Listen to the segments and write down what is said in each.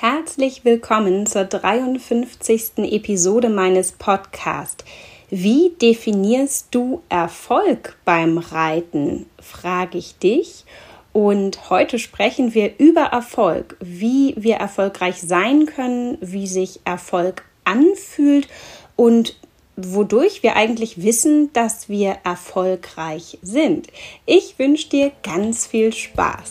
Herzlich willkommen zur 53. Episode meines Podcasts. Wie definierst du Erfolg beim Reiten? frage ich dich. Und heute sprechen wir über Erfolg, wie wir erfolgreich sein können, wie sich Erfolg anfühlt und wodurch wir eigentlich wissen, dass wir erfolgreich sind. Ich wünsche dir ganz viel Spaß.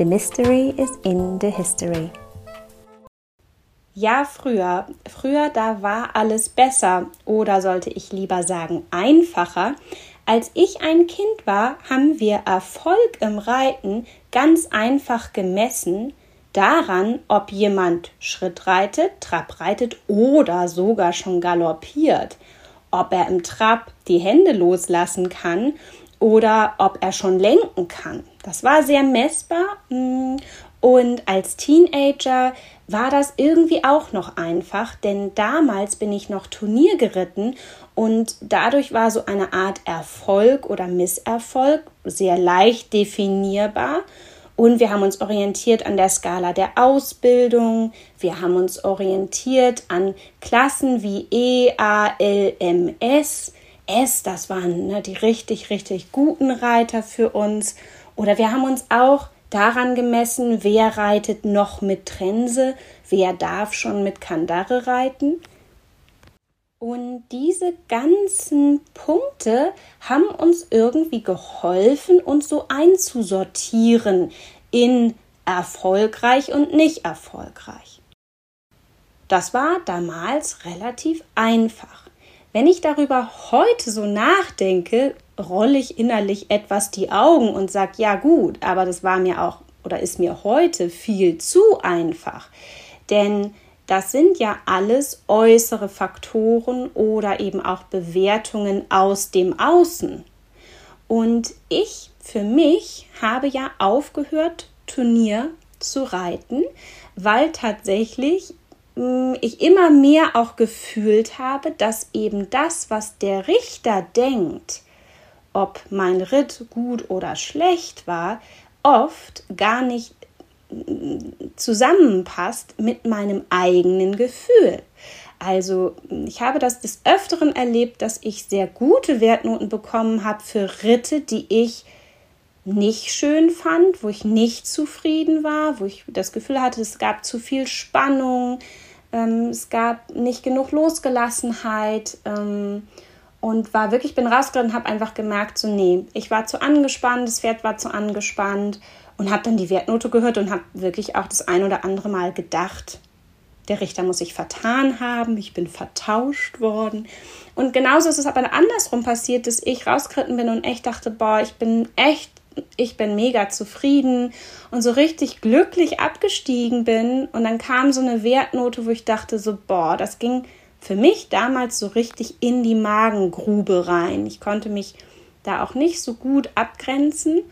The mystery is in the history. Ja, früher, früher, da war alles besser oder sollte ich lieber sagen einfacher. Als ich ein Kind war, haben wir Erfolg im Reiten ganz einfach gemessen daran, ob jemand Schritt reitet, Trab reitet oder sogar schon galoppiert, ob er im Trab die Hände loslassen kann oder ob er schon lenken kann. Das war sehr messbar mm, und als Teenager war das irgendwie auch noch einfach, denn damals bin ich noch Turnier geritten und dadurch war so eine Art Erfolg oder Misserfolg sehr leicht definierbar. Und wir haben uns orientiert an der Skala der Ausbildung. Wir haben uns orientiert an Klassen wie E, A, L, M, S. S, das waren ne, die richtig, richtig guten Reiter für uns. Oder wir haben uns auch daran gemessen, wer reitet noch mit Trense, wer darf schon mit Kandare reiten. Und diese ganzen Punkte haben uns irgendwie geholfen, uns so einzusortieren in erfolgreich und nicht erfolgreich. Das war damals relativ einfach. Wenn ich darüber heute so nachdenke, rolle ich innerlich etwas die Augen und sage, ja gut, aber das war mir auch oder ist mir heute viel zu einfach. Denn das sind ja alles äußere Faktoren oder eben auch Bewertungen aus dem Außen. Und ich für mich habe ja aufgehört, Turnier zu reiten, weil tatsächlich ich immer mehr auch gefühlt habe, dass eben das, was der Richter denkt, ob mein Ritt gut oder schlecht war, oft gar nicht zusammenpasst mit meinem eigenen Gefühl. Also ich habe das des Öfteren erlebt, dass ich sehr gute Wertnoten bekommen habe für Ritte, die ich nicht schön fand, wo ich nicht zufrieden war, wo ich das Gefühl hatte, es gab zu viel Spannung, ähm, es gab nicht genug Losgelassenheit ähm, und war wirklich, bin rausgegangen und habe einfach gemerkt, so nee, ich war zu angespannt, das Pferd war zu angespannt und habe dann die Wertnote gehört und habe wirklich auch das ein oder andere Mal gedacht, der Richter muss sich vertan haben, ich bin vertauscht worden. Und genauso ist es aber andersrum passiert, dass ich rausgeritten bin und echt dachte, boah, ich bin echt ich bin mega zufrieden und so richtig glücklich abgestiegen bin. Und dann kam so eine Wertnote, wo ich dachte, so, boah, das ging für mich damals so richtig in die Magengrube rein. Ich konnte mich da auch nicht so gut abgrenzen.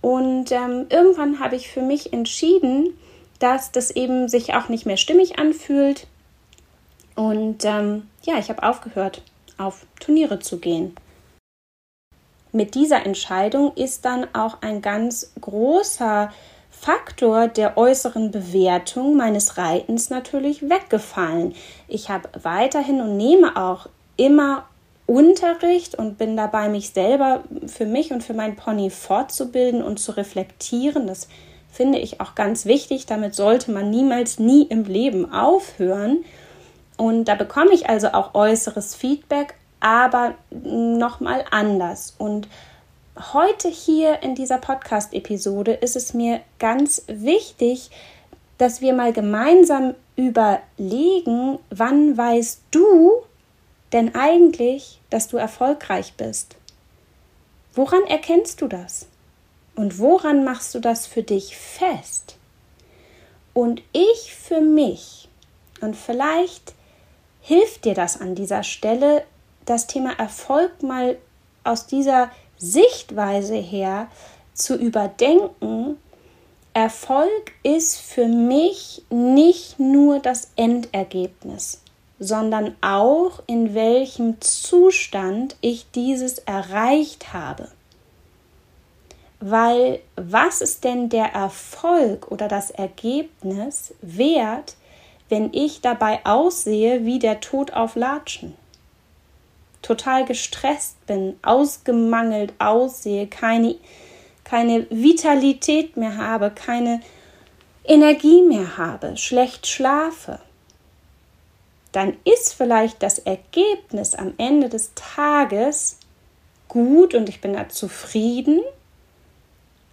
Und ähm, irgendwann habe ich für mich entschieden, dass das eben sich auch nicht mehr stimmig anfühlt. Und ähm, ja, ich habe aufgehört, auf Turniere zu gehen mit dieser Entscheidung ist dann auch ein ganz großer Faktor der äußeren Bewertung meines Reitens natürlich weggefallen. Ich habe weiterhin und nehme auch immer Unterricht und bin dabei, mich selber für mich und für mein Pony fortzubilden und zu reflektieren. Das finde ich auch ganz wichtig. Damit sollte man niemals, nie im Leben aufhören. Und da bekomme ich also auch äußeres Feedback, aber nochmal anders. Und heute hier in dieser Podcast-Episode ist es mir ganz wichtig, dass wir mal gemeinsam überlegen, wann weißt du denn eigentlich, dass du erfolgreich bist? Woran erkennst du das? Und woran machst du das für dich fest? Und ich für mich, und vielleicht hilft dir das an dieser Stelle, das Thema Erfolg mal aus dieser Sichtweise her zu überdenken, Erfolg ist für mich nicht nur das Endergebnis, sondern auch in welchem Zustand ich dieses erreicht habe. Weil was ist denn der Erfolg oder das Ergebnis wert, wenn ich dabei aussehe wie der Tod auf Latschen? Total gestresst bin, ausgemangelt aussehe, keine, keine Vitalität mehr habe, keine Energie mehr habe, schlecht schlafe dann ist vielleicht das Ergebnis am Ende des Tages gut und ich bin da zufrieden,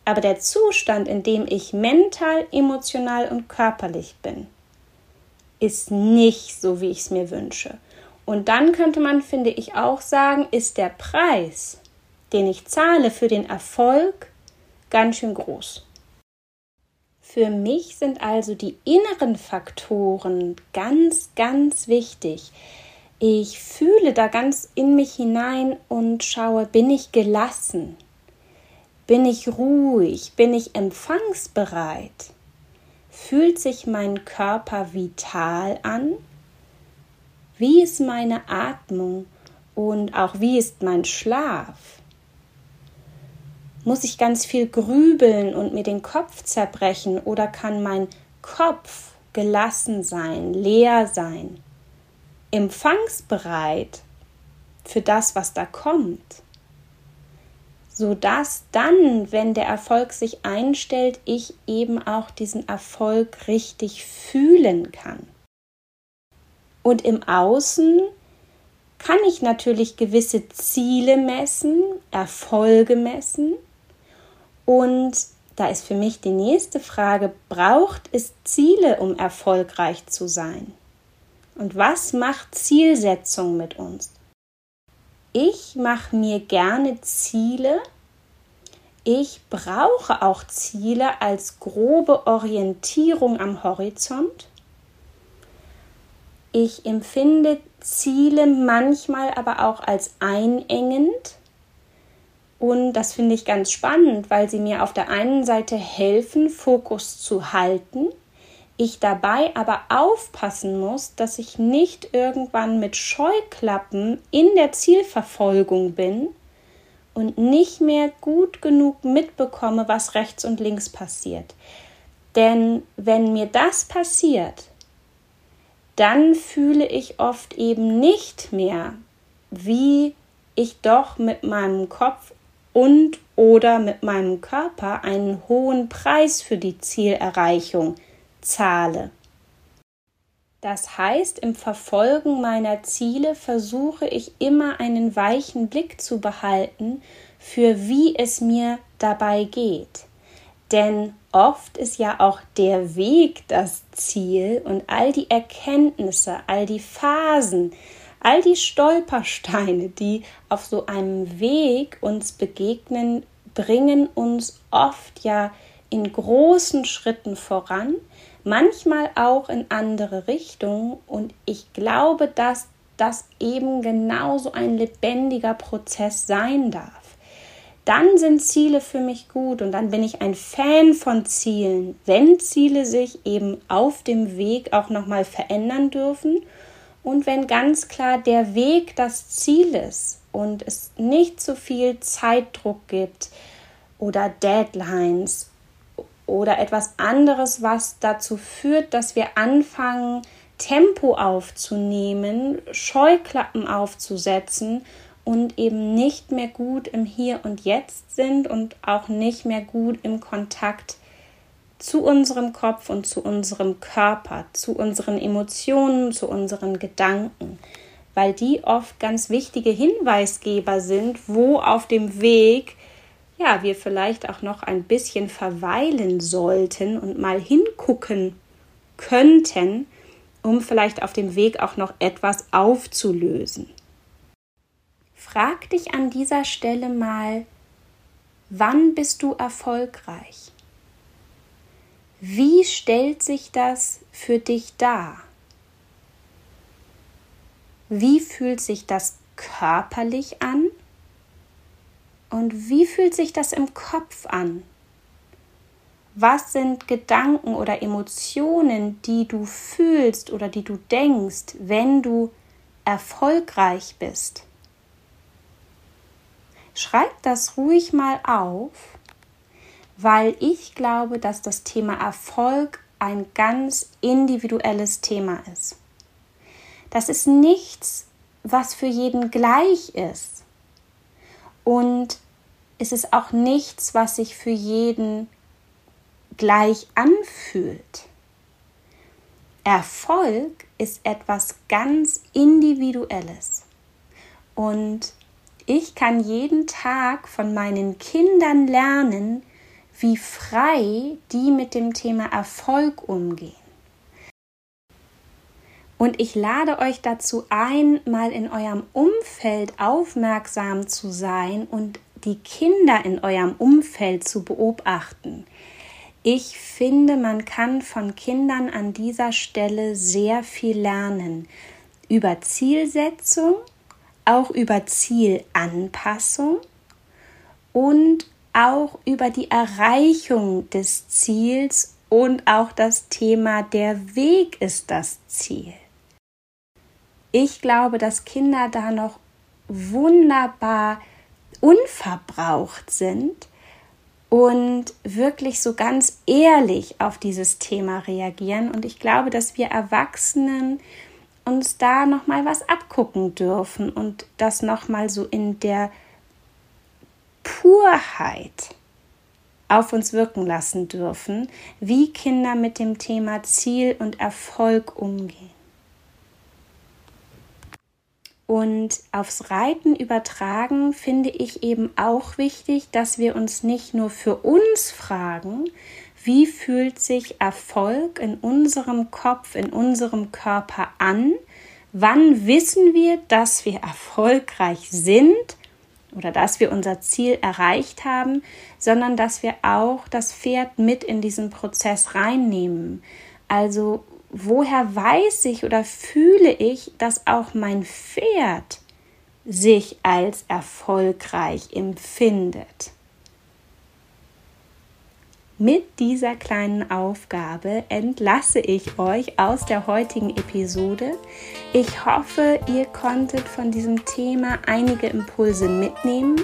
aber der Zustand, in dem ich mental, emotional und körperlich bin, ist nicht so, wie ich es mir wünsche. Und dann könnte man, finde ich, auch sagen, ist der Preis, den ich zahle für den Erfolg, ganz schön groß. Für mich sind also die inneren Faktoren ganz, ganz wichtig. Ich fühle da ganz in mich hinein und schaue, bin ich gelassen? Bin ich ruhig? Bin ich empfangsbereit? Fühlt sich mein Körper vital an? Wie ist meine Atmung und auch wie ist mein Schlaf? Muss ich ganz viel grübeln und mir den Kopf zerbrechen oder kann mein Kopf gelassen sein, leer sein, empfangsbereit für das, was da kommt? sodass dann, wenn der Erfolg sich einstellt, ich eben auch diesen Erfolg richtig fühlen kann. Und im Außen kann ich natürlich gewisse Ziele messen, Erfolge messen, und da ist für mich die nächste Frage, braucht es Ziele, um erfolgreich zu sein? Und was macht Zielsetzung mit uns? Ich mache mir gerne Ziele. Ich brauche auch Ziele als grobe Orientierung am Horizont. Ich empfinde Ziele manchmal aber auch als einengend und das finde ich ganz spannend, weil sie mir auf der einen Seite helfen, Fokus zu halten, ich dabei aber aufpassen muss, dass ich nicht irgendwann mit Scheuklappen in der Zielverfolgung bin und nicht mehr gut genug mitbekomme, was rechts und links passiert. Denn wenn mir das passiert, dann fühle ich oft eben nicht mehr, wie ich doch mit meinem Kopf und oder mit meinem Körper einen hohen Preis für die Zielerreichung zahle. Das heißt, im Verfolgen meiner Ziele versuche ich immer einen weichen Blick zu behalten, für wie es mir dabei geht. Denn oft ist ja auch der Weg das Ziel und all die Erkenntnisse, all die Phasen, All die Stolpersteine, die auf so einem Weg uns begegnen, bringen uns oft ja in großen Schritten voran, manchmal auch in andere Richtungen. Und ich glaube, dass das eben genauso ein lebendiger Prozess sein darf. Dann sind Ziele für mich gut und dann bin ich ein Fan von Zielen, wenn Ziele sich eben auf dem Weg auch nochmal verändern dürfen und wenn ganz klar der Weg das Ziel ist und es nicht so viel Zeitdruck gibt oder Deadlines oder etwas anderes, was dazu führt, dass wir anfangen, Tempo aufzunehmen, Scheuklappen aufzusetzen und eben nicht mehr gut im Hier und Jetzt sind und auch nicht mehr gut im Kontakt zu unserem Kopf und zu unserem Körper, zu unseren Emotionen, zu unseren Gedanken, weil die oft ganz wichtige Hinweisgeber sind, wo auf dem Weg ja, wir vielleicht auch noch ein bisschen verweilen sollten und mal hingucken könnten, um vielleicht auf dem Weg auch noch etwas aufzulösen. Frag dich an dieser Stelle mal, wann bist du erfolgreich? Wie stellt sich das für dich dar? Wie fühlt sich das körperlich an? Und wie fühlt sich das im Kopf an? Was sind Gedanken oder Emotionen, die du fühlst oder die du denkst, wenn du erfolgreich bist? Schreib das ruhig mal auf, weil ich glaube, dass das Thema Erfolg ein ganz individuelles Thema ist. Das ist nichts, was für jeden gleich ist. Und es ist auch nichts, was sich für jeden gleich anfühlt. Erfolg ist etwas ganz Individuelles. Und ich kann jeden Tag von meinen Kindern lernen, wie frei die mit dem Thema Erfolg umgehen. Und ich lade euch dazu ein, mal in eurem Umfeld aufmerksam zu sein und die Kinder in eurem Umfeld zu beobachten. Ich finde, man kann von Kindern an dieser Stelle sehr viel lernen über Zielsetzung, auch über Zielanpassung und auch über die Erreichung des Ziels und auch das Thema der Weg ist das Ziel. Ich glaube, dass Kinder da noch wunderbar unverbraucht sind und wirklich so ganz ehrlich auf dieses Thema reagieren. Und ich glaube, dass wir Erwachsenen uns da noch mal was abgucken dürfen und das noch mal so in der Purheit auf uns wirken lassen dürfen, wie Kinder mit dem Thema Ziel und Erfolg umgehen. Und aufs Reiten übertragen finde ich eben auch wichtig, dass wir uns nicht nur für uns fragen, wie fühlt sich Erfolg in unserem Kopf, in unserem Körper an? Wann wissen wir, dass wir erfolgreich sind oder dass wir unser Ziel erreicht haben, sondern dass wir auch das Pferd mit in diesen Prozess reinnehmen. Also woher weiß ich oder fühle ich, dass auch mein Pferd sich als erfolgreich empfindet? Mit dieser kleinen Aufgabe entlasse ich euch aus der heutigen Episode. Ich hoffe, ihr konntet von diesem Thema einige Impulse mitnehmen.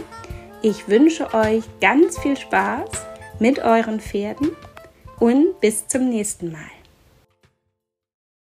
Ich wünsche euch ganz viel Spaß mit euren Pferden und bis zum nächsten Mal.